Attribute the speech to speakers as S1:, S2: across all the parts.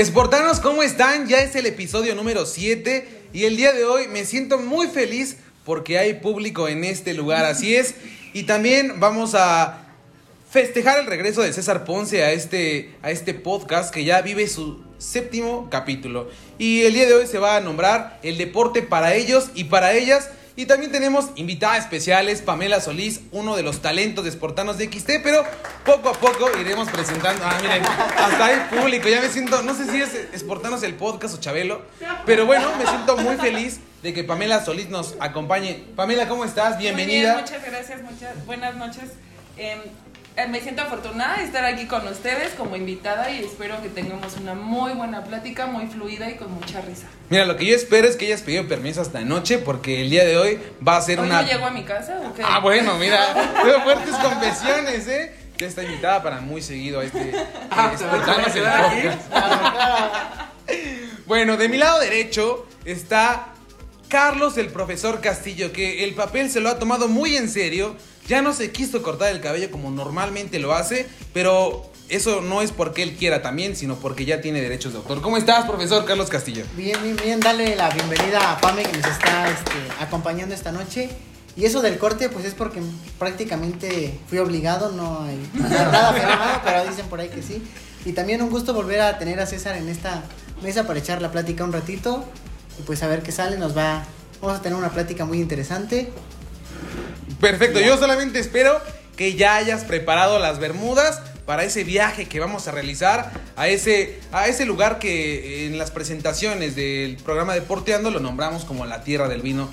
S1: Esportanos, ¿cómo están? Ya es el episodio número 7 y el día de hoy me siento muy feliz porque hay público en este lugar, así es. Y también vamos a festejar el regreso de César Ponce a este, a este podcast que ya vive su séptimo capítulo. Y el día de hoy se va a nombrar el deporte para ellos y para ellas. Y también tenemos invitadas especiales, Pamela Solís, uno de los talentos de Sportanos de XT, pero poco a poco iremos presentando. Ah, miren, hasta hay público, ya me siento, no sé si es Sportanos el podcast o Chabelo, pero bueno, me siento muy feliz de que Pamela Solís nos acompañe. Pamela, ¿cómo estás? Bienvenida.
S2: Muy bien, muchas gracias, muchas buenas noches. Eh, me siento afortunada de estar aquí con ustedes como invitada y espero que tengamos una muy buena plática, muy fluida y con mucha risa.
S1: Mira, lo que yo espero es que hayas pedido permiso hasta anoche porque el día de hoy va a ser
S2: ¿Hoy
S1: una...
S2: no llego a mi casa o qué?
S1: Ah, bueno, mira, veo fuertes confesiones, ¿eh? Ya está invitada para muy seguido a este... eh,
S3: Ah,
S1: Espartanos
S3: ¿se
S1: el
S3: va a quedar
S1: podcast. Bueno, de mi lado derecho está Carlos el profesor Castillo, que el papel se lo ha tomado muy en serio. Ya no se quiso cortar el cabello como normalmente lo hace, pero eso no es porque él quiera también, sino porque ya tiene derechos de autor. ¿Cómo estás, profesor Carlos Castillo?
S4: Bien, bien, bien, dale la bienvenida a Pame que nos está este, acompañando esta noche. Y eso del corte, pues es porque prácticamente fui obligado, no hay nada firmado, pero dicen por ahí que sí. Y también un gusto volver a tener a César en esta mesa para echar la plática un ratito. Y pues a ver qué sale, nos va, vamos a tener una plática muy interesante.
S1: Perfecto, yo solamente espero que ya hayas preparado las bermudas para ese viaje que vamos a realizar a ese, a ese lugar que en las presentaciones del programa Deporteando lo nombramos como la tierra del vino.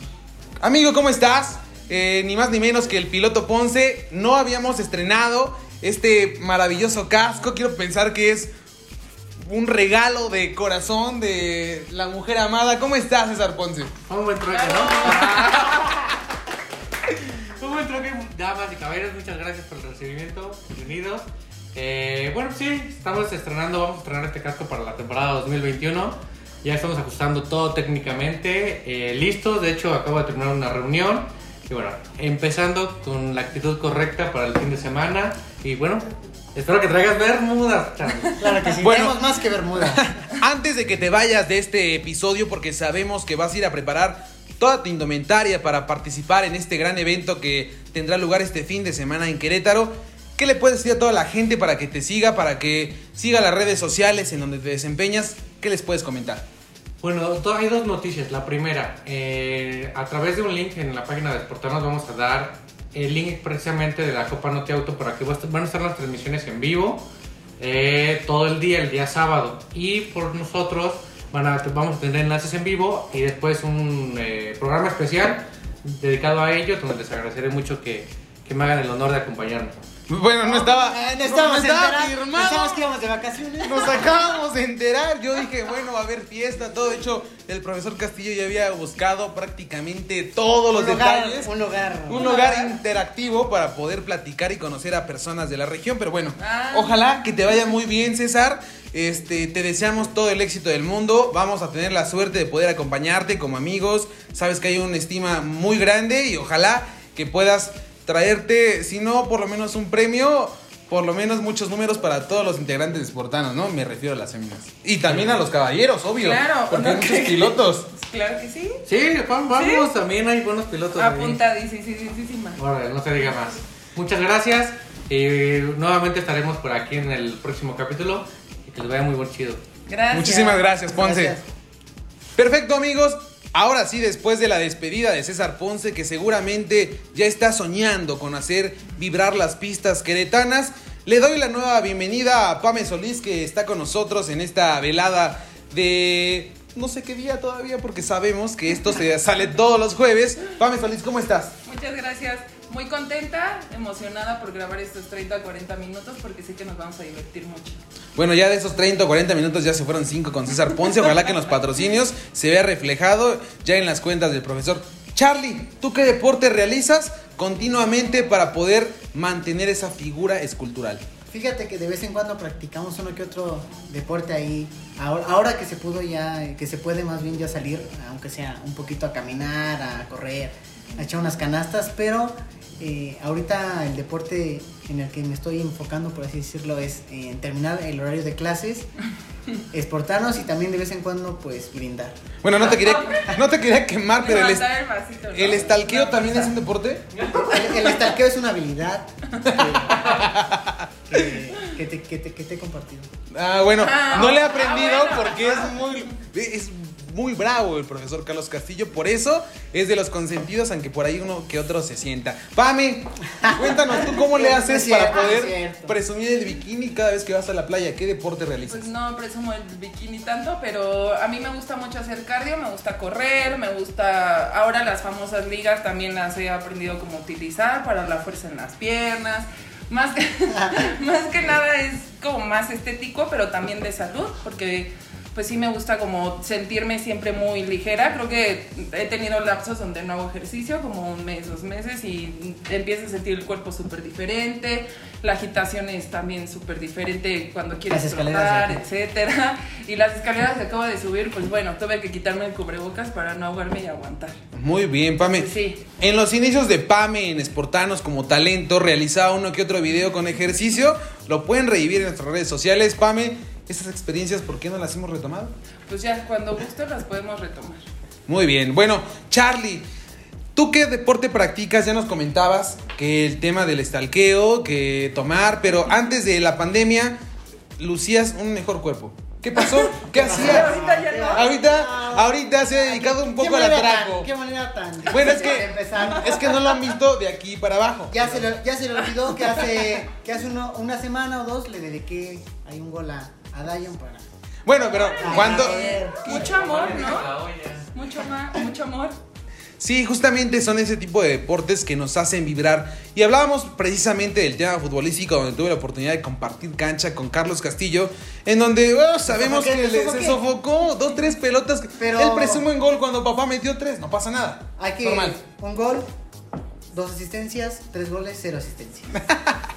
S1: Amigo, ¿cómo estás? Eh, ni más ni menos que el piloto Ponce. No habíamos estrenado este maravilloso casco. Quiero pensar que es un regalo de corazón de la mujer amada. ¿Cómo estás, César Ponce?
S3: Un buen ¿no? Damas y caballeros, muchas gracias por el recibimiento, bienvenidos. Eh, bueno, sí, estamos estrenando, vamos a estrenar este casco para la temporada 2021. Ya estamos ajustando todo técnicamente, eh, listos, de hecho acabo de terminar una reunión. Y bueno, empezando con la actitud correcta para el fin de semana. Y bueno, espero que traigas bermudas.
S4: Claro que sí,
S1: Bueno.
S4: tenemos más que Bermuda.
S1: Antes de que te vayas de este episodio, porque sabemos que vas a ir a preparar toda tu indumentaria para participar en este gran evento que tendrá lugar este fin de semana en Querétaro, ¿qué le puedes decir a toda la gente para que te siga, para que siga las redes sociales en donde te desempeñas? ¿Qué les puedes comentar?
S3: Bueno, hay dos noticias. La primera, eh, a través de un link en la página de Sportanos vamos a dar el link precisamente de la Copa Noti Auto para que van a estar las transmisiones en vivo eh, todo el día, el día sábado. Y por nosotros van a, vamos a tener enlaces en vivo y después un eh, programa especial dedicado a ello, donde les agradeceré mucho que, que me hagan el honor de acompañarnos.
S1: Bueno, no estaba,
S4: Eh,
S1: no-
S4: estábamos
S1: no estaba.
S4: Pensamos que íbamos de vacaciones.
S1: Nos acabamos de enterar. Yo dije, bueno, va a haber fiesta, todo. De hecho, el profesor Castillo ya había buscado prácticamente todos los
S4: un lugar,
S1: detalles.
S4: un lugar.
S1: Un lugar interactivo para poder platicar y conocer a personas de la región. Pero bueno,
S2: Ah.
S1: ojalá que te vaya muy bien, César. Este, te deseamos todo el éxito del mundo. Vamos a tener la suerte de poder acompañarte como amigos. Sabes que hay una estima muy grande y ojalá que puedas traerte, si no por lo menos un premio, por lo menos muchos números para todos los integrantes de Sportanos, ¿no? Me refiero a las féminas. Y también a los caballeros, obvio.
S2: Claro,
S1: porque hay
S2: ¿no?
S1: muchos pilotos.
S2: Claro que sí.
S3: Sí, Juan, vamos, también hay buenos pilotos. ahí.
S2: Apuntadísima.
S3: Órale, no se diga más. Muchas gracias. Y nuevamente estaremos por aquí en el próximo capítulo. Que les vaya muy buen chido.
S2: Gracias.
S1: Muchísimas gracias, Ponce.
S4: Gracias.
S1: Perfecto, amigos. Ahora sí, después de la despedida de César Ponce, que seguramente ya está soñando con hacer vibrar las pistas queretanas, le doy la nueva bienvenida a Pame Solís, que está con nosotros en esta velada de no sé qué día todavía, porque sabemos que esto se sale todos los jueves. Pame Solís, ¿cómo estás?
S2: Muchas gracias. Muy contenta, emocionada por grabar estos 30 40 minutos porque sé que nos vamos a divertir mucho.
S1: Bueno, ya de esos 30 o 40 minutos ya se fueron 5 con César Ponce. Ojalá que en los patrocinios se vea reflejado ya en las cuentas del profesor. Charlie, ¿tú qué deporte realizas continuamente para poder mantener esa figura escultural?
S4: Fíjate que de vez en cuando practicamos uno que otro deporte ahí. Ahora, ahora que se pudo ya, que se puede más bien ya salir, aunque sea un poquito a caminar, a correr, a echar unas canastas, pero Eh, ahorita el deporte en el que me estoy enfocando, por así decirlo, es en terminar el horario de clases, exportarnos y también de vez en cuando, pues, brindar.
S1: Bueno, no te quería, no te quería quemar, pero el, est-
S2: el vasito, ¿no?
S1: el estalqueo también es un deporte.
S4: El, el estalqueo es una habilidad que, que- que te, que te- que te he compartido.
S1: Ah, bueno,
S2: Ah,
S1: no le he
S2: ah,
S1: aprendido
S2: bueno.
S1: porque es muy es muy bravo el profesor Carlos Castillo, por eso es de los consentidos, aunque por ahí uno que otro se sienta. Pame, cuéntanos tú cómo le haces para poder presumir el bikini cada vez que vas a la playa. ¿Qué deporte realizas?
S2: Pues no presumo el bikini tanto, pero a mí me gusta mucho hacer cardio, me gusta correr, me gusta. Ahora las famosas ligas también las he aprendido como utilizar para la fuerza en las piernas. Más que, más que nada es como más estético, pero también de salud, porque pues sí me gusta como sentirme siempre muy ligera. Creo que he tenido lapsos donde no hago ejercicio, como un mes, dos meses, y empiezo a sentir el cuerpo súper diferente. La agitación es también súper diferente cuando quieres trotar, etcétera. Y las escaleras que acabo de subir, pues bueno, tuve que quitarme el cubrebocas para no ahogarme y aguantar.
S1: Muy bien, Pame.
S2: Sí.
S1: En los inicios de Pame en Sportanos como talento, realizaba uno que otro video con ejercicio. Lo pueden revivir en nuestras redes sociales. Pame, estas experiencias, ¿por qué no las hemos retomado?
S2: Pues ya, cuando guste las podemos retomar.
S1: Muy bien. Bueno, Charlie, ¿tú qué deporte practicas? Ya nos comentabas que el tema del estalqueo, que tomar, pero antes de la pandemia lucías un mejor cuerpo. ¿Qué pasó? ¿Qué hacías?
S2: Ahorita ya no.
S1: Ahorita, ahorita se ha dedicado un poco
S4: ¿Qué
S1: al atraco.
S4: tan- ¿Qué manera tan
S1: Bueno, es que, es que no lo han visto de aquí para abajo.
S4: Ya se, le, ya se le olvidó que hace, que hace uno- una semana o dos le dediqué ahí un gol a, a Dayon para...
S1: Bueno, pero
S4: ver.
S2: Mucho amor, ¿no? Mucho, ma- mucho amor.
S1: Sí, justamente son ese tipo de deportes que nos hacen vibrar. Y hablábamos precisamente del tema futbolístico, donde tuve la oportunidad de compartir cancha con Carlos Castillo, en donde bueno, sabemos
S4: sofoqué,
S1: que le- se
S4: sofoqué.
S1: sofocó dos, tres pelotas.
S4: Pero-
S1: Él presume en gol cuando papá metió tres, no pasa nada.
S4: Hay que...
S1: Normal.
S4: Un gol, dos asistencias, tres goles, cero asistencias.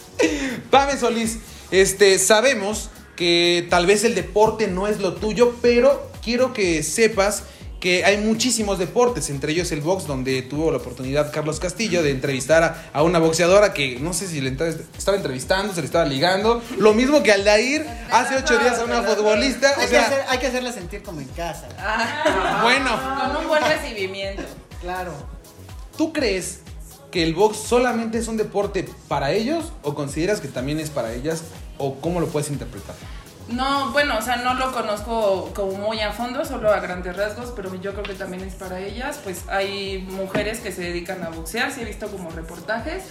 S1: Pame Solís, este, sabemos que tal vez el deporte no es lo tuyo, pero quiero que sepas que hay muchísimos deportes, entre ellos el box, donde tuvo la oportunidad Carlos Castillo de entrevistar a, a una boxeadora que no sé si le entra- estaba entrevistando, se le estaba ligando. Lo mismo que Aldair hace ocho días a una futbolista. O
S4: Hay, que hacer- hay que hacerla sentir como en casa.
S2: Ah,
S1: bueno,
S2: con un buen recibimiento.
S4: Claro.
S1: ¿tú crees que el box solamente es un deporte para ellos o consideras que también es para ellas o cómo lo puedes interpretar?
S2: No, bueno, o sea, no lo conozco como muy a fondo, solo a grandes rasgos, pero yo creo que también es para ellas. Pues hay mujeres que se dedican a boxear, sí he visto como reportajes.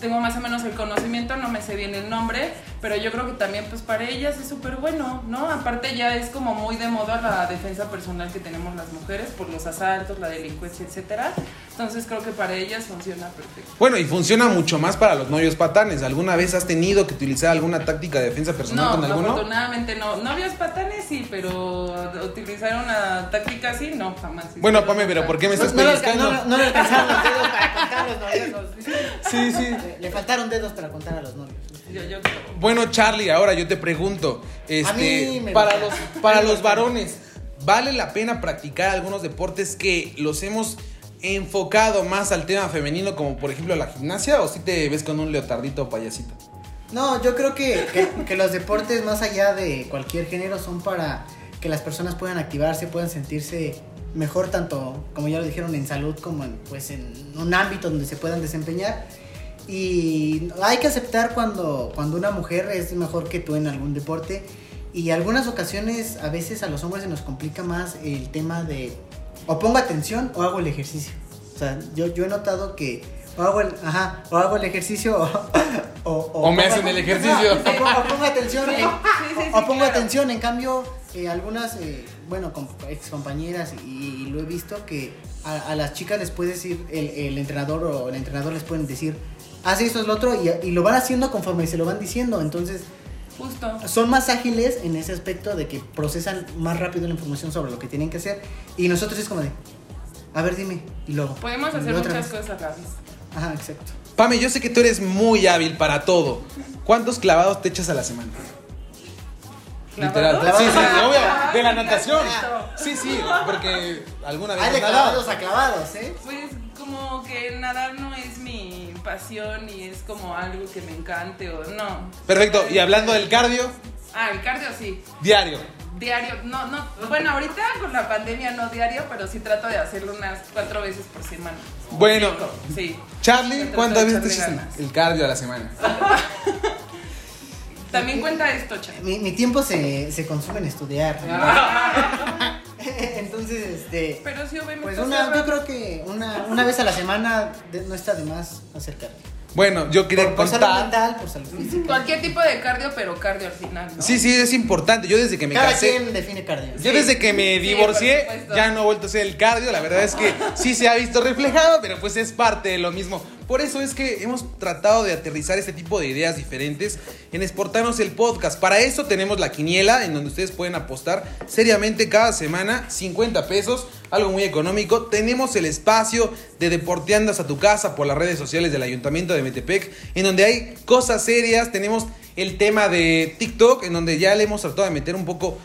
S2: Tengo más o menos el conocimiento, no me sé bien el nombre, pero yo creo que también pues para ellas es súper bueno, ¿no? Aparte ya es como muy de moda la defensa personal que tenemos las mujeres por los asaltos, la delincuencia, etcétera. Entonces creo que para ellas funciona perfecto.
S1: Bueno, y funciona mucho más para los novios patanes. ¿Alguna vez has tenido que utilizar alguna táctica de defensa personal
S2: No,
S1: con alguno?
S2: afortunadamente no. Novios patanes sí, pero utilizar una táctica así, no, jamás.
S1: Bueno, Pame, pero ¿por qué me
S4: No,
S1: estás
S4: no,
S1: pellizcando?
S4: no- no los dedos para contar los novios.
S1: Sí, sí.
S4: Le, le faltaron dedos para contar a los novios.
S2: Yo, yo.
S1: Bueno, Charlie, ahora yo te pregunto, este, para los, para los varones, ¿vale la pena practicar algunos deportes que los hemos enfocado más al tema femenino, como por ejemplo la gimnasia, o si te ves con un leotardito o payasito?
S4: No, yo creo que, que- que los deportes más allá de cualquier género son para que las personas puedan activarse, puedan sentirse mejor tanto, como ya lo dijeron, en salud como en, pues, en un ámbito donde se puedan desempeñar. Y hay que aceptar cuando, cuando una mujer es mejor que tú en algún deporte. Y algunas ocasiones, a veces a los hombres se nos complica más el tema de o pongo atención o hago el ejercicio. O sea, yo, yo he notado que o hago el, ajá, o hago el ejercicio o, o,
S1: O me hacen el ejercicio.
S4: Ajá, o, pongo, o pongo atención. en-
S2: Sí, sí, sí,
S4: o pongo
S2: claro.
S4: atención. En cambio, eh, algunas, eh, bueno, ex compañeras y, y lo he visto que a, a las chicas les puede decir, el, el entrenador o el entrenador les pueden decir, haz esto, es lo otro, y, y lo van haciendo conforme se lo van diciendo. Entonces,
S2: Justo.
S4: son más ágiles en ese aspecto de que procesan más rápido la información sobre lo que tienen que hacer. Y nosotros es como de, a ver, dime, y luego.
S2: Podemos hacer
S4: otra
S2: muchas
S4: vez.
S2: cosas a la vez.
S4: Ajá, exacto.
S1: Pame, yo sé que tú eres muy hábil para todo. ¿Cuántos clavados te echas a la semana? Literal.
S2: ¿Clavados?
S1: Sí, sí,
S2: Ah,
S1: obvio. De la natación. Sí, sí, porque alguna vez
S4: Hay de
S1: has nadado.
S4: clavados a clavados, ¿eh?
S2: Pues como que nadar no es mi pasión y es como algo que me encante o no.
S1: Perfecto. Y hablando del cardio,
S2: Ah, el cardio sí.
S1: diario.
S2: Diario, no, no, bueno, ahorita con la pandemia no diario, pero sí trato de hacerlo unas cuatro veces por semana.
S1: Bueno.
S2: Cinco, sí.
S1: Charlie, ¿cuántas veces te el cardio a la semana?
S2: También cuenta esto, Chan.
S4: Mi, mi tiempo se, se consume en estudiar. Entonces, este.
S2: Pero sí, obviamente.
S4: Pues una, yo creo que una, una vez a la semana de- no está de más acercarte.
S1: Bueno, yo quería
S4: Por, por salud
S1: contar.
S4: mental, por salud física.
S2: Cualquier tipo de cardio, pero cardio al final, ¿no?
S1: Sí, sí, es importante. Yo desde que me
S4: Cada
S1: casé.
S4: quien define cardio.
S1: Yo
S2: Sí.
S1: desde que me divorcié ya no he vuelto a hacer el cardio, la verdad es que sí se ha visto reflejado, pero pues es parte de lo mismo. Por eso es que hemos tratado de aterrizar este tipo de ideas diferentes en Exportarnos el podcast. Para eso tenemos la quiniela en donde ustedes pueden apostar seriamente cada semana 50 pesos, algo muy económico. Tenemos el espacio de Deporteandas a tu casa por las redes sociales del Ayuntamiento de Metepec, en donde hay cosas serias. Tenemos el tema de TikTok, en donde ya le hemos tratado de meter un poco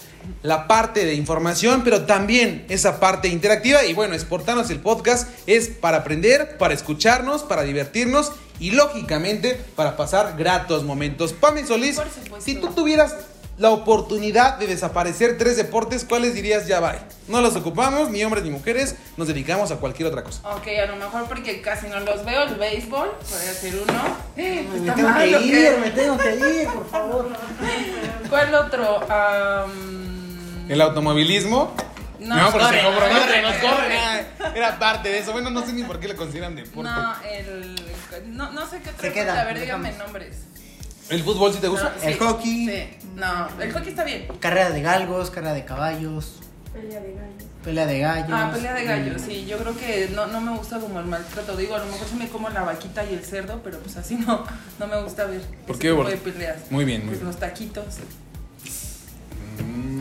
S1: la parte de información, pero también esa parte interactiva. Y bueno, exportarnos el podcast es para aprender, para escucharnos, para divertirnos y lógicamente para pasar gratos momentos. Pame Solís, si tú tuvieras la oportunidad de desaparecer tres deportes, ¿cuáles dirías ya va? No los ocupamos, ni hombres ni mujeres, nos dedicamos a cualquier otra cosa.
S2: Ok, a lo mejor porque casi no los veo. El béisbol, podría ser uno.
S4: Me
S2: Está
S4: tengo
S2: mal,
S4: que
S2: ¿o
S4: ir,
S2: qué?
S4: me tengo que ir, por favor.
S2: ¿Cuál otro? Am,
S1: El automovilismo.
S2: No,
S1: porque se
S2: corre,
S1: compromete,
S2: corre,
S1: nos
S2: corre.
S1: Ah, Era parte de eso. Bueno, no sé ni por qué le consideran deporte.
S2: No, el. No, no sé qué.
S4: Se queda,
S2: A ver,
S4: dejamos.
S2: nombres.
S1: ¿El fútbol sí te gusta?
S2: No,
S4: El hockey.
S2: Sí, no, el hockey está bien.
S4: Carrera de galgos, carrera de caballos,
S5: Pelea de gallos.
S4: pelea de gallos.
S2: Ah, pelea de gallos,
S4: mm,
S2: sí. Yo creo que no, no me gusta como el maltrato. Digo, a lo mejor sí me como la vaquita y el cerdo, pero pues así no, no me gusta ver.
S1: ¿Por
S2: ese
S1: qué,
S2: tipo de peleas.
S1: Muy bien, muy
S2: Pues
S1: bien.
S2: los taquitos.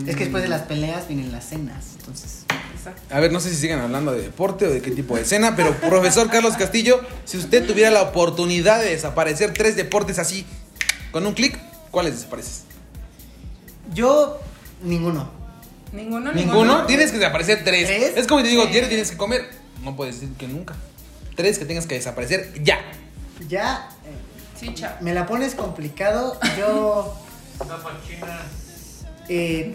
S4: Es que después de las peleas vienen las cenas, entonces.
S2: Exacto.
S1: A ver, no sé si sigan hablando de deporte o de qué tipo de escena, pero profesor Carlos Castillo, si usted tuviera la oportunidad de desaparecer tres deportes así, con un clic, ¿cuáles desapareces?
S4: Yo, ninguno.
S2: ¿Ninguno?
S1: ¿Ninguno? Tienes que desaparecer tres.
S4: ¿Tres?
S1: Es como te digo, diario tienes que comer. No puedes decir que nunca. Tres que tengas que desaparecer ya.
S4: Ya, eh,
S2: Sí, cha.
S4: me la pones complicado. Yo, eh,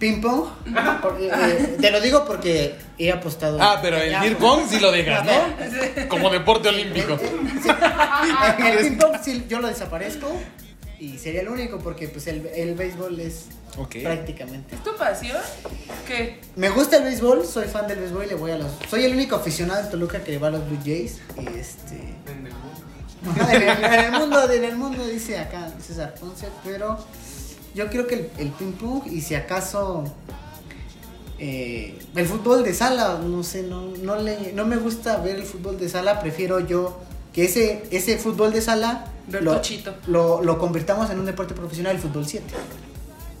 S4: ping pong. por- eh, te lo digo porque he apostado.
S1: Ah, pero el
S4: pues.
S1: pong sí lo dejas, ¿no? Como deporte olímpico.
S4: Sí. En el ping pong sí, yo lo desaparezco y sería el único porque pues el, el béisbol es
S1: Ok.
S4: prácticamente.
S2: ¿Es tu pasión? ¿Qué?
S4: Me gusta el béisbol, soy fan del béisbol y le voy a los. Soy el único aficionado en Toluca que le va a los Blue Jays. Y este. Ajá, en, el, en el mundo, en el mundo dice acá César Ponce, pero yo creo que el, el ping pong y si acaso eh, el fútbol de sala, no sé, no, no, le, no me gusta ver el fútbol de sala, prefiero yo que ese, ese fútbol de sala lo, lo, lo convirtamos en un deporte profesional, el fútbol 7.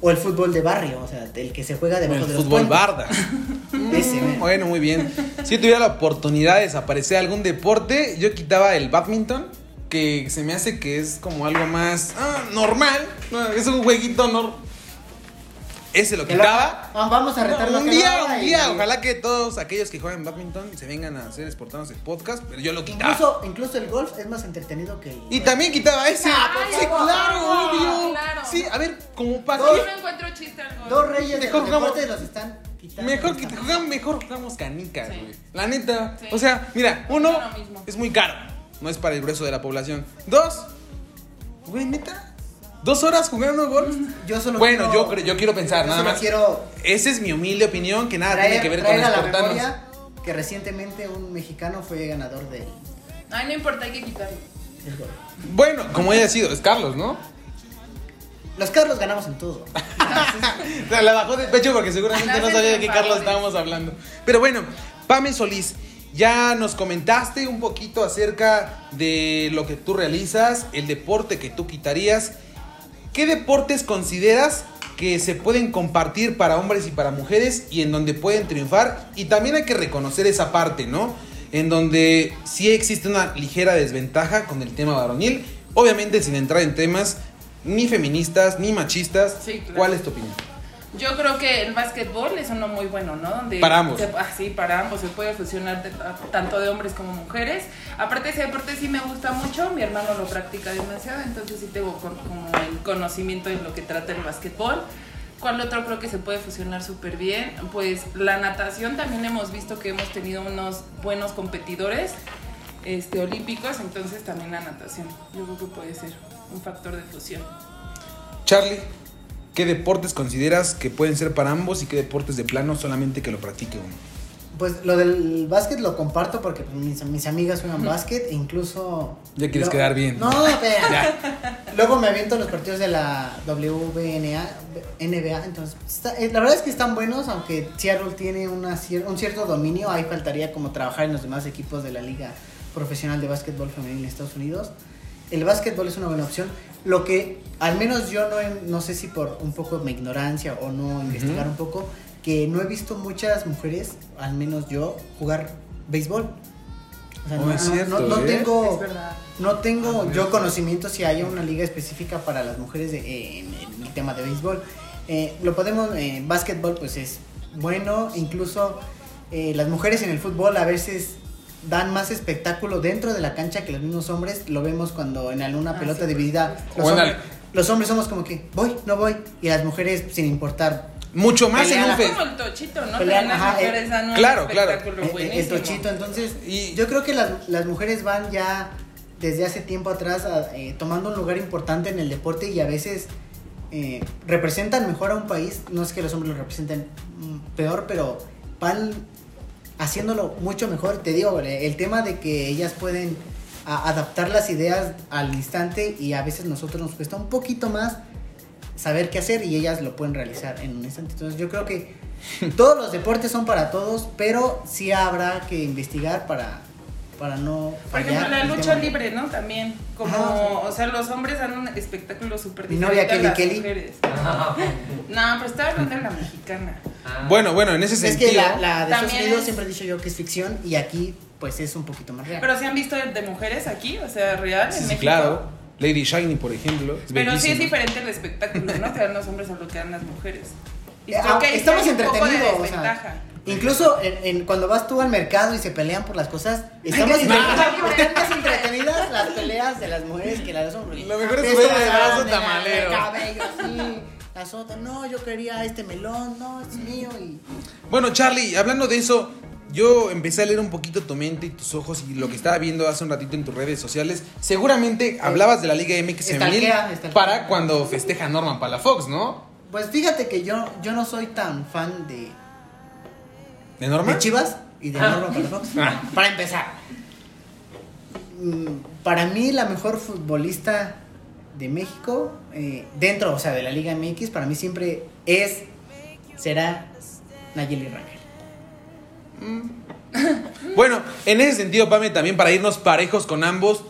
S4: O el fútbol de barrio, o sea, el que se juega debajo
S1: El
S4: de los
S1: fútbol
S4: puentes.
S1: barda.
S4: Ese.
S1: Bueno, muy bien. Si tuviera la oportunidad de desaparecer algún deporte, yo quitaba el badminton, que se me hace que es como algo más ah, normal. No, Es un jueguito normal. Ese lo quitaba.
S4: Ah, Vamos a retarlo
S1: un día, un
S4: y-
S1: día, ojalá que todos aquellos que juegan badminton se vengan a hacer exportados el podcast, pero yo lo quitaba.
S4: Incluso, incluso el golf es más entretenido que el.
S1: Y también quitaba ese.
S4: Ah,
S1: sí,
S4: favor.
S1: claro, obvio.
S2: Claro.
S1: Sí, a ver, como para
S2: Yo no encuentro chiste al.
S4: Dos reyes de
S1: Mejor
S4: los
S1: jugamos-
S4: los están quitando.
S1: Mejor que te jugamos, mejor jugamos canicas,
S2: Sí.
S1: güey. La neta.
S2: Sí.
S1: O sea, mira, uno es muy caro. No es para el grueso de la población. Dos, güey, neta. Dos horas jugando golf.
S4: Yo solo
S1: Bueno,
S4: quiero-
S1: yo, creo- yo quiero pensar,
S4: yo
S1: nada
S4: solo
S1: más.
S4: quiero
S1: Esa es mi humilde opinión, que nada
S4: traer,
S1: tiene que ver con exportarnos.
S4: memoria que recientemente un mexicano fue ganador del,
S2: Ay, no importa, hay que quitarlo.
S1: Bueno, como haya sido, es Carlos, ¿no?
S4: Los Carlos ganamos en todo.
S1: La bajó de pecho porque seguramente no sabía de qué Carlos estábamos hablando. Pero bueno, Pame Solís, ya nos comentaste un poquito acerca de lo que tú realizas, el deporte que tú quitarías. ¿Qué deportes consideras que se pueden compartir para hombres y para mujeres y en donde pueden triunfar? Y también hay que reconocer esa parte, ¿no? En donde sí existe una ligera desventaja con el tema varonil, obviamente sin entrar en temas ni feministas ni machistas.
S2: Sí, claro.
S1: ¿Cuál es tu opinión?
S2: Yo creo que el básquetbol es uno muy bueno, ¿no? Donde
S1: Para ambos.
S2: se- ah, sí, para ambos. Se puede fusionar de- a- tanto de hombres como mujeres. Aparte, ese deporte sí me gusta mucho. Mi hermano lo practica demasiado, entonces sí tengo con- como el conocimiento de lo que trata el básquetbol. ¿Cuál otro creo que se puede fusionar súper bien? Pues la natación también hemos visto que hemos tenido unos buenos competidores este, olímpicos, entonces también la natación. Yo creo que puede ser un factor de fusión.
S1: Charlie, ¿qué deportes consideras que pueden ser para ambos y qué deportes de plano solamente que lo practique uno?
S4: Pues lo del básquet lo comparto porque pues, mis, mis amigas juegan básquet e incluso...
S1: Ya quieres
S4: lo-
S1: quedar bien.
S4: No, espera. Luego me aviento los partidos de la WNBA, NBA, entonces está- eh, la verdad es que están buenos, aunque Seattle tiene una cier- un cierto dominio, ahí faltaría como trabajar en los demás equipos de la liga profesional de básquetbol femenil en Estados Unidos. El básquetbol es una buena opción. Lo que al menos yo no, no sé si por un poco mi ignorancia o no investigar un poco, que no he visto muchas mujeres, al menos yo, jugar béisbol. O sea,
S1: Oh,
S4: no,
S1: es
S4: no-
S1: cierto,
S4: no- no
S1: ¿eh?
S4: tengo...
S2: Es verdad.
S4: No tengo yo conocimiento si hay una liga específica para las mujeres de- eh, en, en el tema de béisbol. Eh, lo podemos, eh, básquetbol pues es bueno, incluso eh, las mujeres en el fútbol a veces dan más espectáculo dentro de la cancha que los mismos hombres. Lo vemos cuando en alguna
S2: Ah,
S4: pelota
S2: sí,
S4: dividida los, hombres,
S1: al-
S4: los hombres somos como que voy, no voy, y las mujeres sin importar.
S1: Mucho más en un fe-
S2: como el tochito, ¿no?
S4: Pelean, ajá,
S2: mujeres
S4: eh,
S2: dan un
S1: claro, claro.
S2: espectáculo
S4: eh, eh, el
S2: buenísimo.
S4: tochito, entonces
S1: Y-
S4: yo creo que las, las mujeres van ya desde hace tiempo atrás a- eh, tomando un lugar importante en el deporte y a veces eh, representan mejor a un país. No es que los hombres lo representen mm, peor, pero van haciéndolo mucho mejor. Te digo, eh, el tema de que ellas pueden a- adaptar las ideas al instante y a veces nosotros nos cuesta un poquito más saber qué hacer y ellas lo pueden realizar en un instante. Entonces yo creo que todos los deportes son para todos, pero sí habrá que investigar para, para no
S2: Por
S4: fallar
S2: ejemplo, la lucha
S4: tema
S2: libre, ¿no? También. Como,
S4: Ajá.
S2: o sea, los hombres dan un espectáculo súper
S4: Mi novia
S2: diferente a las
S4: Kelly Kelly.
S2: mujeres. No, pero estaba hablando de la mexicana.
S1: Bueno, bueno, en ese
S4: Es
S1: sentido.
S4: que la, la de Estados Unidos
S2: es-
S4: siempre he dicho yo que es ficción y aquí pues es un poquito más real.
S2: Pero si han visto de mujeres aquí, o sea, real,
S1: Sí,
S2: en
S1: sí,
S2: México.
S1: claro. Lady Shiny, por ejemplo. es
S2: Pero sí es
S1: bellísima.
S2: diferente el espectáculo, ¿no? Que dan los hombres a lo que dan las mujeres. Y
S4: Eh,
S2: que ahí
S4: estamos entretenidos, o sea. Incluso en, en- cuando vas tú al mercado y se pelean por las cosas, estamos están más entretenidas las peleas de las mujeres que las de los hombres.
S1: Lo mejor es ver el brazo tamalero.
S4: cabello así, no, yo quería este melón, no, es mío y
S1: Bueno, Charlie, hablando de eso, yo empecé a leer un poquito tu mente y tus ojos y lo que estaba viendo hace un ratito en tus redes sociales. Seguramente hablabas de la Liga MX femenil para cuando festeja Norman Palafox, ¿no?
S4: pues fíjate que yo yo no soy tan fan de
S1: ¿De Norman?
S4: de Chivas y de Norman Palafox.
S1: Ah.
S4: Para empezar, mm, para mí la mejor futbolista de México, eh, dentro, o sea, de la Liga MX, para mí siempre es, será Nayeli Rangel.
S1: Bueno, en ese sentido, Pame, también para irnos parejos con ambos,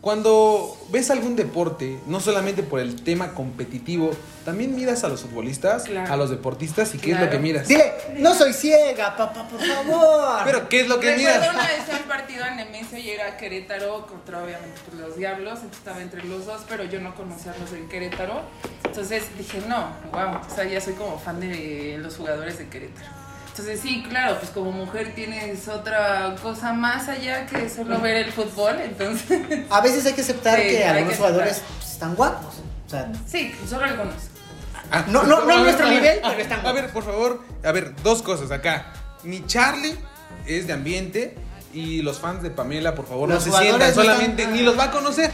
S1: cuando ves algún deporte, no solamente por el tema competitivo, también miras a los futbolistas,
S2: Claro.
S1: a los deportistas y qué es lo que miras.
S4: Dile, no soy ciega, papá, por favor.
S1: Pero ¿qué es lo que
S2: Recuerdo
S1: miras?
S2: una vez un partido en Nemesio y era Querétaro contra obviamente pues, los Diablos, entonces estaba entre los dos, pero yo no conocía a los de Querétaro. Entonces dije, no, wow, o sea, ya soy como fan de los jugadores de Querétaro. Entonces sí, claro, pues como mujer tienes otra cosa más allá que solo ver el fútbol, entonces
S4: A veces hay que aceptar
S2: Sí,
S4: que algunos
S2: que
S4: jugadores pues, están guapos. O sea,
S2: sí, solo algunos.
S1: Ah,
S4: No, no, no a
S1: ver,
S4: nuestro
S1: a ver,
S4: nivel,
S1: a-
S4: pero están
S1: A ver, por favor, a ver, dos cosas acá. Ni Charlie es de ambiente y los fans de Pamela, por favor,
S4: Los
S1: no se sientan,
S4: no
S1: solamente
S4: están-
S1: ni los va a conocer.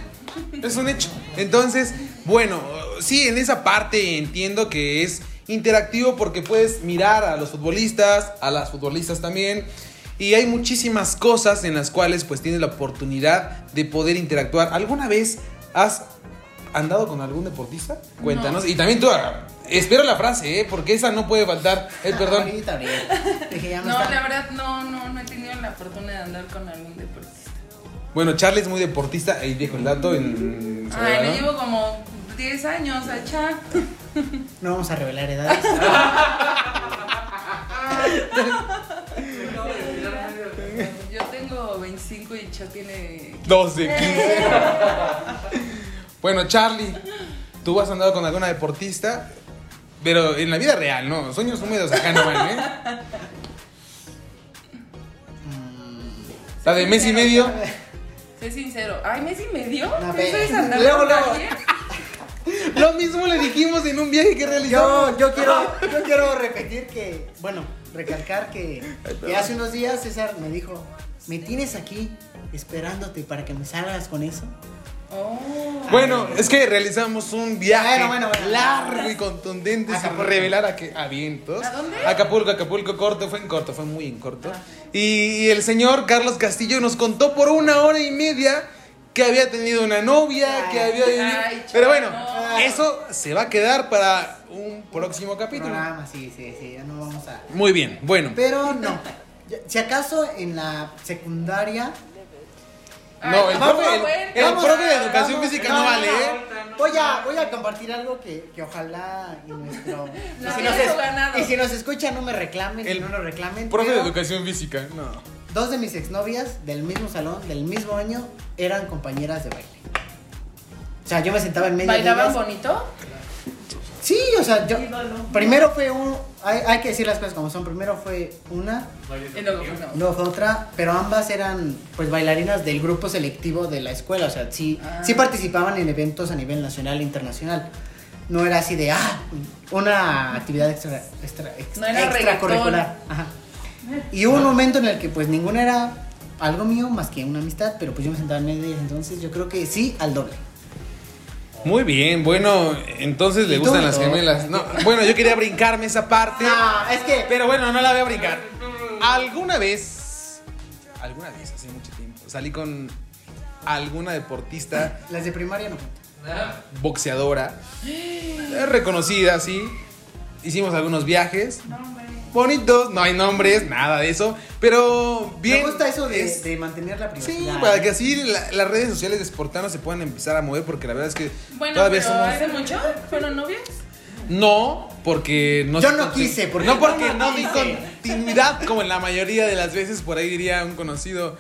S1: Es un hecho. Entonces, bueno, sí, en esa parte entiendo que es interactivo porque puedes mirar a los futbolistas, a las futbolistas también. Y hay muchísimas cosas en las cuales pues tienes la oportunidad de poder interactuar. ¿Alguna vez has andado con algún deportista? Cuéntanos. Y también tú, ah, espero la frase, ¿eh? porque esa no puede faltar. Eh, perdón.
S4: Ahorita, ahorita.
S2: No, la verdad no, no, no he tenido la fortuna de andar con algún deportista.
S1: Bueno, Charlie es muy deportista. Ahí dejo el dato en...
S2: Ay,
S1: ¿no?
S2: le llevo como 10 años a Cha.
S4: No vamos a revelar edades.
S2: Yo tengo 25 y Cha tiene
S1: 12, 15. bueno, Charlie, ¿tú has andado con alguna deportista? Pero en la vida real, ¿no? Sueños húmedos acá no van, ¿eh? La de mes y medio.
S2: Sé sincero. Ay, mes y medio.
S4: No,
S2: ¿Eso
S4: ve.
S2: es andar
S4: Luego,
S2: con
S4: luego.
S2: alguien?
S1: Lo mismo le dijimos en un viaje que realizamos.
S4: Yo, yo quiero, yo quiero repetir que, bueno, recalcar que, que hace unos días César me dijo, me tienes aquí esperándote para que me salgas con eso.
S2: Oh.
S1: Bueno, es que realizamos un viaje
S4: Bueno, bueno, bueno.
S1: largo y contundente sin
S4: Acapulco.
S1: revelar a qué avientos.
S2: ¿A dónde?
S1: Acapulco, Acapulco, corto, fue en corto, fue muy en corto.
S2: Ah.
S1: Y, y el señor Carlos Castillo nos contó por una hora y media que había tenido una novia, que había vivido-
S2: Ay,
S1: Pero bueno, eso se va a quedar para un próximo capítulo.
S4: Programa, sí, sí, sí, ya no vamos a...
S1: Muy bien, bueno.
S4: Pero no. Si acaso en la secundaria...
S1: No, el
S2: vamos,
S1: profe, el- el
S4: Vamos,
S1: profe de educación
S4: vamos,
S1: física
S4: no,
S1: vale. ¿eh?
S4: Voy a, voy a compartir algo que, que ojalá y nuestro...
S2: No,
S4: y, si nos es- y si nos escuchan no me reclamen,
S1: El
S4: no nos reclamen.
S1: Profe de educación física, no.
S4: Dos de mis exnovias del mismo salón, del mismo año, eran compañeras de baile. O sea, yo me sentaba en medio de
S2: ¿Bailaban
S4: ellas.
S2: bonito?
S4: Sí, o sea, yo... Primero fue un... Hay, hay que decir las cosas como son. Primero fue una,
S2: Y luego no.
S4: luego fue otra, pero ambas eran pues bailarinas del grupo selectivo de la escuela. O sea, sí,
S2: Ah.
S4: sí participaban en eventos a nivel nacional e internacional. No era así de, ah, una actividad extra, extra, ex-
S2: No era
S4: extracurricular. Ajá. Y hubo un momento en el que pues ninguna era algo mío más que una amistad, pero pues yo me sentaba en medio de ellas, entonces yo creo que sí al doble.
S1: Muy bien, bueno, entonces le gustan las
S4: No.
S1: gemelas. No, bueno, yo quería brincarme esa parte.
S4: Ah, es que
S1: Pero bueno, no la voy a brincar. ¿Alguna vez, alguna vez, hace mucho tiempo, salí con alguna deportista
S4: las de primaria no
S1: boxeadora, eh, reconocida, sí? Hicimos algunos viajes,
S2: No, hombre.
S1: Bonitos, no hay nombres, nada de eso, pero bien.
S4: Me gusta eso de,
S1: es-
S4: de mantener la
S1: Sí,
S4: privacidad.
S1: para
S4: ¿eh?
S1: que así la- las redes sociales de Sportano se puedan empezar a mover, porque la verdad es que
S2: Bueno,
S1: todavía
S2: pero
S1: somos...
S2: ¿hace mucho? ¿Fueron novios?
S1: No, porque no
S4: Yo no quise, porque
S1: no porque no
S4: no
S1: di continuidad como en la mayoría de las veces por ahí diría un conocido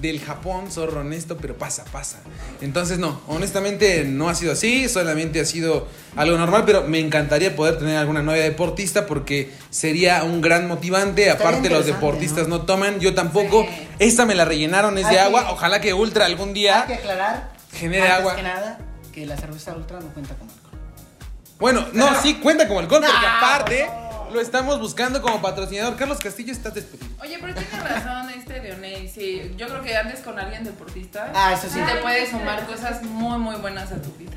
S1: del Japón, zorro honesto, pero pasa, pasa. Entonces no, honestamente no ha sido así, solamente ha sido algo normal, pero me encantaría poder tener alguna novia deportista porque sería un gran motivante,
S4: Estaría
S1: aparte los deportistas
S4: ¿no?
S1: ¿no? toman, yo tampoco,
S2: Sí.
S1: esta me la rellenaron, es
S4: Hay
S1: de
S4: que-
S1: agua, ojalá que Ultra algún
S4: Hay
S1: día
S4: que aclarar
S1: genere
S4: antes
S1: agua.
S4: que nada que la cerveza ultra no cuenta con alcohol.
S1: Bueno, no, sí cuenta como alcohol, porque aparte
S4: no.
S1: lo estamos buscando como patrocinador. Carlos Castillo, estás despedido.
S2: Oye, pero tiene razón este Leonel. Sí, yo creo que andes con alguien deportista.
S4: Ah, eso sí.
S2: te puede sumar cosas muy, muy buenas a tu vida.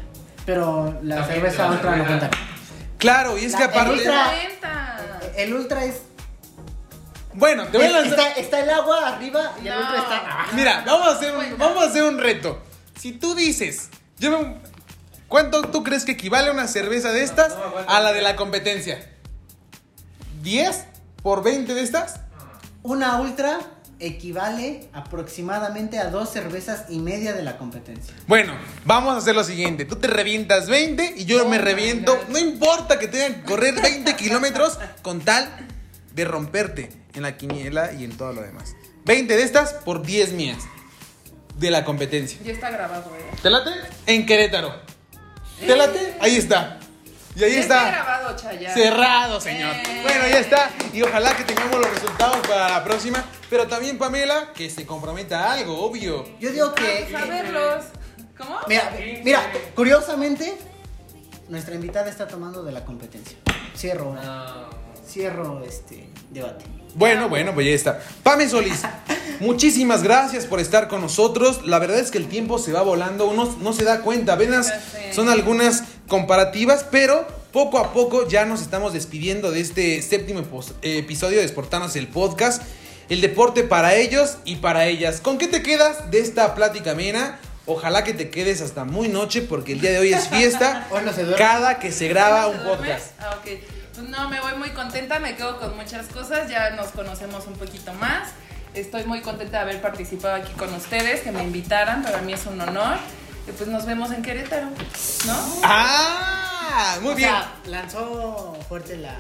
S4: Pero la
S3: También
S4: cerveza
S3: la
S4: ultra no cuenta.
S1: Claro, y es
S4: La-
S1: que
S4: el
S1: aparte.
S4: Ultra-
S2: Cuenta.
S4: El ultra es.
S1: Bueno, te voy a lanzar.
S4: Está, está el agua arriba y el
S2: No.
S4: ultra está abajo.
S1: Mira, vamos a hacer un, vamos a hacer un reto. Si tú dices, yo me- ¿cuánto tú crees que equivale una cerveza de estas a la de la competencia? ¿10 por 20 de estas?
S4: Una ultra equivale aproximadamente a dos cervezas y media de la competencia.
S1: Bueno, vamos a hacer lo siguiente. Tú te revientas 20 y yo
S2: Oh
S1: me
S2: my
S1: reviento.
S2: God.
S1: No importa que tengan que correr 20 kilómetros con tal de romperte en la quiniela y en todo lo demás. 20 de estas por 10 mías de la competencia.
S2: Ya está grabado, ¿eh?
S1: ¿Te late? En Querétaro. ¿Te late? Ahí está. Y ahí
S2: Ya
S1: está.
S2: grabado, Chaya.
S1: Cerrado, señor.
S2: Eh.
S1: Bueno, ya está. Y ojalá que tengamos los resultados para la próxima. Pero también, Pamela, que se comprometa a algo, obvio.
S4: Yo digo
S2: Ah,
S4: que.
S2: pues a verlos. ¿Cómo?
S4: Mira, mira, curiosamente, nuestra invitada está tomando de la competencia. Cierro, cierro este debate.
S1: Bueno, bueno, pues ya está. Pame Solís, muchísimas gracias por estar con nosotros. La verdad es que el tiempo se va volando, uno no se da cuenta. Apenas son algunas comparativas, pero poco a poco ya nos estamos despidiendo de este séptimo episodio de Sportanos el podcast. El deporte para ellos y para ellas. ¿Con qué te quedas de esta plática amena? Ojalá que te quedes hasta muy noche porque el día de hoy es fiesta. Cada que se graba
S2: ¿No
S1: un podcast.
S2: Ah, ok. Pues no, me voy muy contenta, me quedo con muchas cosas, ya nos conocemos un poquito más. Estoy muy contenta de haber participado aquí con ustedes, que me invitaran, para mí es un honor. Y pues nos vemos en Querétaro, ¿no?
S1: Ah, muy
S4: O
S1: bien.
S4: sea, lanzó fuerte la,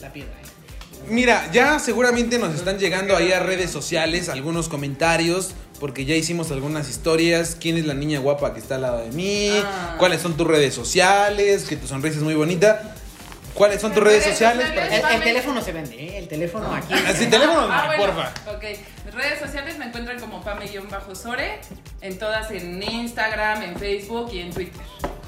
S4: la piedra. ¿eh?
S1: Mira, ya seguramente nos están llegando ahí a redes sociales algunos comentarios, porque ya hicimos algunas historias. ¿Quién es la niña guapa que está al lado de mí?
S2: Ah.
S1: ¿Cuáles son tus redes sociales? Que tu sonrisa es muy bonita. ¿Cuáles son tus redes sociales?
S4: El, el teléfono se vende, ¿eh? El teléfono aquí.
S1: Ah, sí, teléfono,
S2: Ah, bueno,
S1: porfa.
S2: Ok, mis redes sociales me encuentran como Pame-Sore, en todas en Instagram, en Facebook y en Twitter.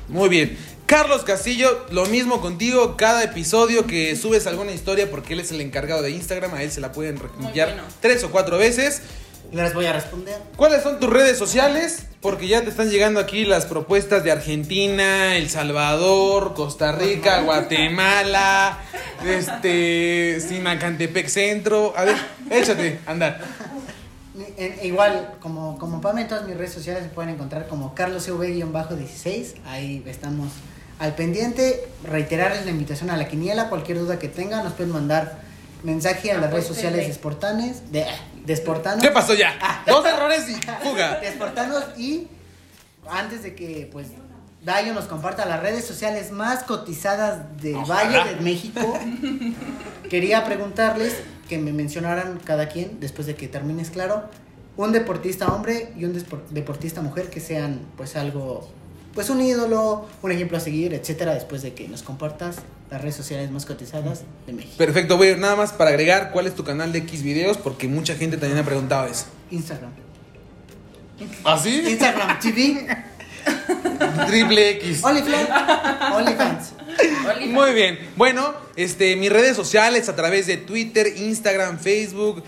S1: Muy bien. Carlos Castillo, lo mismo contigo. Cada episodio que subes alguna historia, porque él es el encargado de Instagram, a él se la pueden enviar
S2: bueno.
S1: tres o cuatro veces.
S4: Les voy a responder.
S1: ¿Cuáles son tus redes sociales? Porque ya te están llegando aquí las propuestas de Argentina, El Salvador, Costa Rica, Guatemala, este, Sinacantepec Centro. A ver, échate, andar.
S4: Igual, como, como Pame, en todas mis redes sociales se pueden encontrar como carlosv-16. Ahí estamos al pendiente. Reiterarles la invitación a la quiniela. Cualquier duda que tengan, nos pueden mandar mensaje a las redes sociales de Sportanes. De, de Sportanos.
S1: ¿Qué pasó ya? Dos errores y fuga.
S4: De Sportanos. Y antes de que, pues, Dayo nos comparta las redes sociales más cotizadas del
S1: Ojalá.
S4: Valle de México, quería preguntarles que me mencionaran cada quien, después de que termines claro, un deportista hombre y un deportista mujer que sean, pues, algo, pues, un ídolo, un ejemplo a seguir, etcétera, después de que nos compartas las redes sociales más cotizadas de México.
S1: Perfecto, voy nada más para agregar cuál es tu canal de X videos, porque mucha gente también ha preguntado eso.
S4: Instagram.
S1: ¿Ah, sí?
S4: Instagram TV.
S1: Triple X.
S4: OnlyFans.
S1: Muy bien. Bueno, este, mis redes sociales a través de Twitter, Instagram, Facebook,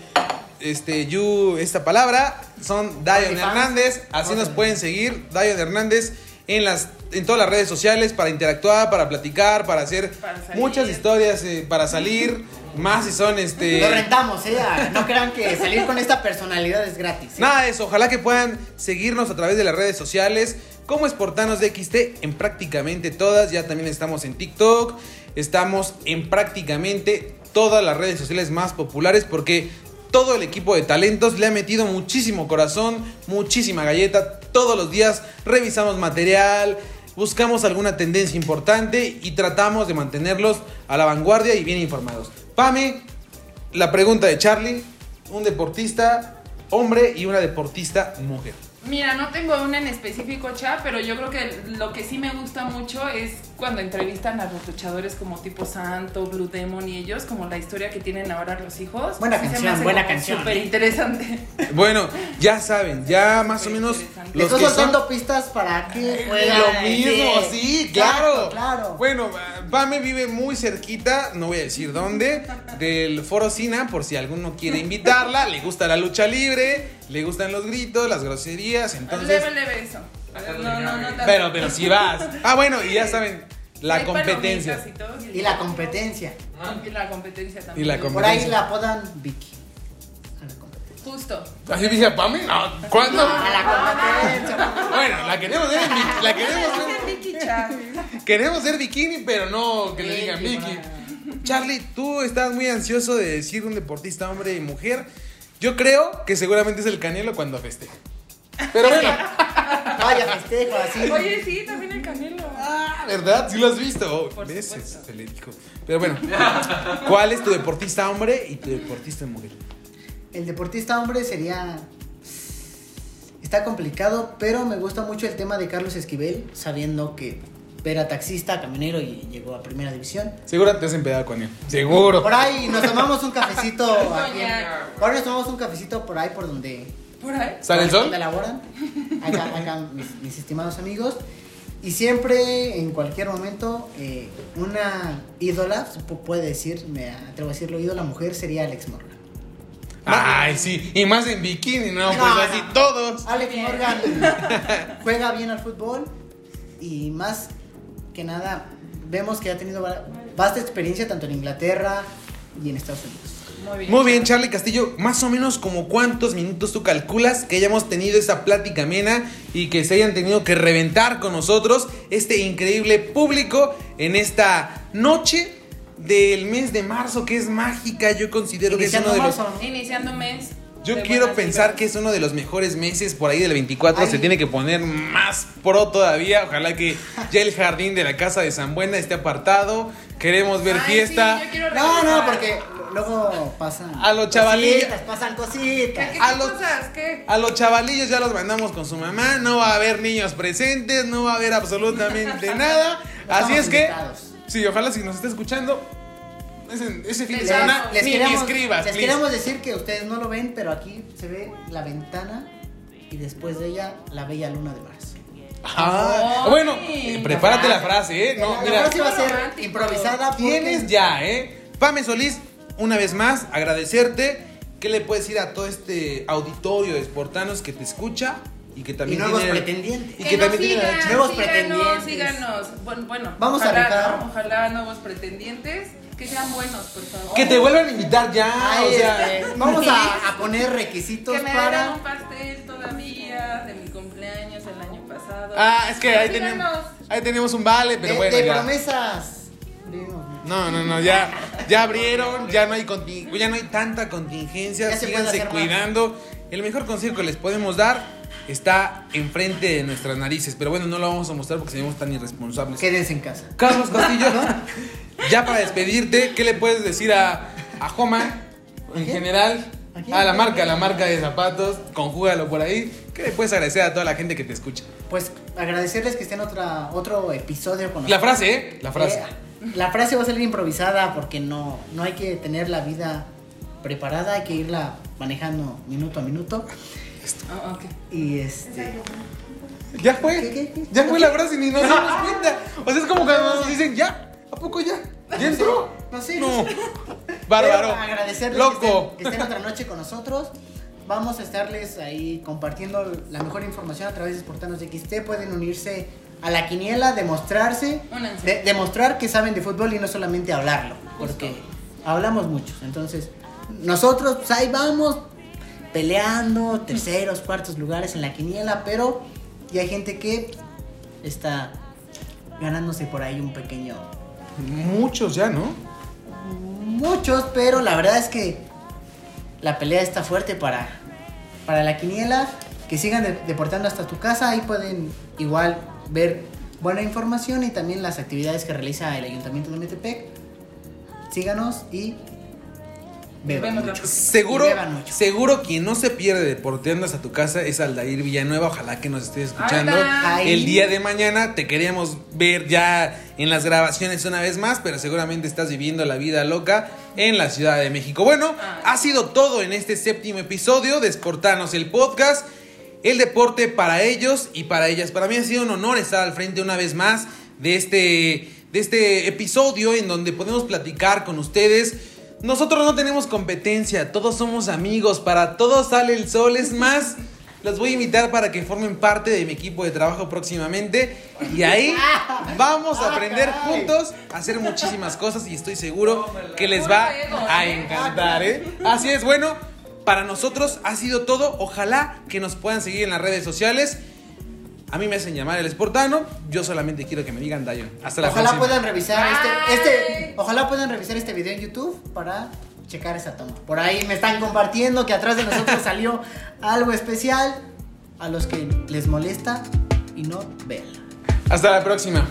S1: este, you, esta palabra, son Dion
S4: OnlyFans.
S1: Hernández. Así nos pueden seguir, Dion Hernández, en las, en todas las redes sociales para interactuar, para platicar, para hacer
S2: Para
S1: muchas historias, eh, para salir. Más si son este.
S4: Lo rentamos, ¿eh? No crean que salir con esta personalidad es gratis. ¿eh?
S1: Nada de eso, ojalá que puedan seguirnos a través de las redes sociales como Esportanos de XT en prácticamente todas. Ya también estamos en TikTok, estamos en prácticamente todas las redes sociales más populares porque todo el equipo de talentos le ha metido muchísimo corazón, muchísima galleta. Todos los días revisamos material, buscamos alguna tendencia importante y tratamos de mantenerlos a la vanguardia y bien informados. Pame, la pregunta de Charlie, un deportista hombre y una deportista mujer.
S2: Mira, no tengo una en específico, Cha, pero yo creo que lo que sí me gusta mucho es cuando entrevistan a los luchadores como tipo Santo, Blue Demon y ellos, como la historia que tienen ahora los hijos.
S4: Buena
S2: Sí
S4: canción, buena canción,
S2: Súper interesante.
S1: Bueno, ya saben, ya más o menos los
S4: Estoy
S1: que son
S4: soltando pistas para que
S1: lo mismo, sí, claro.
S4: Claro, claro.
S1: Bueno, Pame vive muy cerquita, no voy a decir dónde, del Foro Sina, por si alguno quiere invitarla, le gusta la lucha libre, le gustan los gritos, las groserías, entonces...
S2: Leve, leve eso. No, no, no.
S1: Pero, pero si vas. Ah, bueno, y ya saben, la
S2: Hay
S1: competencia.
S2: Y, todo,
S4: Y la competencia.
S2: Y la competencia también.
S1: Y la
S4: Por
S1: competencia.
S4: ahí la apodan Vicky.
S2: Justo.
S1: ¿Así dice a Pame? No, ¿cuándo?
S4: A la competencia.
S1: Bueno, la queremos ver en la queremos ver-. Queremos ser bikini, pero no que le digan
S4: bueno.
S1: Charlie, tú estás muy ansioso de decir un deportista hombre y mujer. Yo creo que seguramente es el Canelo cuando festeja. Pero bueno,
S4: Vaya festejo, así.
S2: Oye, sí, también el Canelo.
S1: ah, ¿verdad? Sí lo has visto. Oh,
S2: supuesto.
S1: Se le dijo. Pero bueno, ¿cuál es tu deportista hombre y tu deportista mujer?
S4: El deportista hombre sería. Está complicado, pero me gusta mucho el tema de Carlos Esquivel, sabiendo que era taxista, camionero y llegó a primera división.
S1: Seguro te has empedado con él. Seguro.
S4: Por ahí nos tomamos un cafecito. aquí ahí nos tomamos un cafecito por ahí, por donde
S2: Por ahí.
S1: ¿Sale el sol?
S4: Acá, acá mis, mis estimados amigos. Y siempre, en cualquier momento, eh, una ídola, puede decir, me atrevo a decirlo, ídola mujer sería Alex Morgan.
S1: Ay, sí. Y más en bikini, no, pues
S4: No,
S1: así todos.
S4: Alex. Morgan juega bien al fútbol y más que nada vemos que ha tenido va- vasta experiencia tanto en Inglaterra y en Estados Unidos.
S2: Muy bien.
S1: Muy bien, Charlie Castillo. Más o menos como cuántos minutos tú calculas que hayamos tenido esa plática amena y que se hayan tenido que reventar con nosotros este increíble público en esta noche del mes de marzo que es mágica. Yo considero que es
S4: Iniciando
S1: uno de los...
S2: Iniciando mes.
S1: Yo quiero pensar que es uno de los mejores meses por ahí del 24.
S4: Ay.
S1: Se tiene que poner más pro todavía. Ojalá que ya el jardín de la casa de San Buena esté apartado. Queremos ver
S2: Ay,
S1: fiesta.
S2: sí,
S4: No, no, porque luego pasan
S1: A los chavalillos.
S4: cositas, pasan
S2: ¿Qué,
S4: cositas.
S2: qué
S1: A los-
S2: cosas? ¿Qué?
S1: A los chavalillos ya los mandamos con su mamá, no va a haber niños presentes, no va a haber absolutamente nada.
S4: No
S1: Así es que. Sí, ojalá si nos está escuchando. Ese, ese fin de
S2: Les
S1: semana
S4: Les
S1: ni, ni
S4: queremos,
S1: escribas,
S4: les
S1: please.
S4: queremos decir que ustedes no lo ven, pero aquí se ve la ventana y después de ella la bella luna de marzo.
S1: Ah, bueno, prepárate la frase, ¿eh? No,
S4: la, la
S1: mira,
S4: frase va a ser
S2: Romántico.
S4: improvisada. porque-
S1: tienes ya, ¿eh? Pame Solís, una vez más, agradecerte. ¿Qué le puedes decir a todo este auditorio de Sportanos que te escucha y que
S4: Y
S1: también
S4: nuevos
S1: tiene-
S4: pretendientes.
S1: Y
S2: que,
S1: también tiene
S2: sigan,
S4: nuevos
S2: síganos,
S4: pretendientes.
S2: síganos. Bueno, bueno
S4: Vamos a
S2: ojalá,
S4: rifar.
S2: ¿no? Ojalá nuevos pretendientes que sean buenos, por favor.
S1: Que te vuelvan a invitar ya,
S4: Ay,
S1: o sea,
S4: este, vamos a, a poner requisitos
S2: Que me
S4: para.
S2: un pastel todavía de mi cumpleaños el año pasado.
S1: Ah, es que ahí
S2: Síganos.
S1: tenemos, ahí tenemos un vale, pero
S4: de,
S1: bueno,
S4: de
S1: ya.
S4: promesas.
S1: No, no, no, ya, ya abrieron, ya no hay ya no hay tanta contingencia,
S4: Ya se puede
S1: síganse
S4: más.
S1: cuidando. El mejor consejo que les podemos dar está enfrente de nuestras narices, pero bueno, no lo vamos a mostrar porque seríamos tan irresponsables.
S4: Quédense en casa.
S1: Carlos Castillo, ya para despedirte, ¿qué le puedes decir a, a Joma en general?
S4: ¿A
S1: la marca, a la marca de zapatos, conjúgalo por ahí. ¿Qué le puedes agradecer a toda la gente que te escucha?
S4: Pues agradecerles que estén otra, otro episodio con
S1: La
S4: nosotros.
S1: frase, ¿eh? La frase.
S4: Eh, la frase va a salir improvisada porque no, no hay que tener la vida preparada, hay que irla manejando minuto a minuto.
S2: Ok.
S4: Y este.
S1: Ya fue.
S4: ¿Qué, qué, qué?
S1: Ya fue la frase y ni nos dimos cuenta. O sea, es como cuando nos dicen, ya, ¿a poco ya? ¿Ya entró?
S4: No sé.
S1: No. Bárbaro.
S4: agradecerles
S1: Loco.
S4: Que, estén, que estén otra noche con nosotros. Vamos a estarles ahí compartiendo la mejor información a través de Sportanos XT. Pueden unirse a la quiniela, demostrarse, de- demostrar que saben de fútbol y no solamente hablarlo, porque hablamos muchos. Entonces, nosotros pues, ahí vamos peleando terceros, cuartos lugares en la quiniela, pero ya hay gente que está ganándose por ahí un pequeño
S1: Muchos ya, ¿no?
S4: Muchos, pero la verdad es que la pelea está fuerte para, para la quiniela. Que sigan de- deportando hasta tu casa. Ahí pueden igual ver buena información y también las actividades que realiza el Ayuntamiento de Metepec. Síganos y beban mucho.
S1: Seguro,
S4: Y beban mucho.
S1: seguro quien no se pierde deporteando hasta tu casa es Aldair Villanueva. Ojalá que nos estés escuchando.
S4: Ay.
S1: El día de mañana te queríamos ver ya en las grabaciones una vez más, pero seguramente estás viviendo la vida loca en la Ciudad de México. Bueno,
S2: Ay.
S1: ha sido todo en este séptimo episodio de Esportanos el podcast. El deporte para ellos y para ellas. Para mí ha sido un honor estar al frente una vez más de este, de este episodio en donde podemos platicar con ustedes. Nosotros no tenemos competencia, todos somos amigos, para todos sale el sol. Es más, los voy a invitar para que formen parte de mi equipo de trabajo próximamente. Y ahí vamos a aprender juntos a hacer muchísimas cosas y estoy seguro que les va a encantar. ¿eh? Así es, bueno, para nosotros ha sido todo. Ojalá que nos puedan seguir en las redes sociales. A mí me hacen llamar el Esportano. Yo solamente quiero que me digan Dayon. Hasta la
S4: Ojalá
S1: próxima.
S4: puedan revisar este, este, ojalá puedan revisar este video en YouTube para checar esa toma. Por ahí me están compartiendo que atrás de nosotros salió algo especial. A los que les molesta y no, véanla.
S1: Hasta la próxima.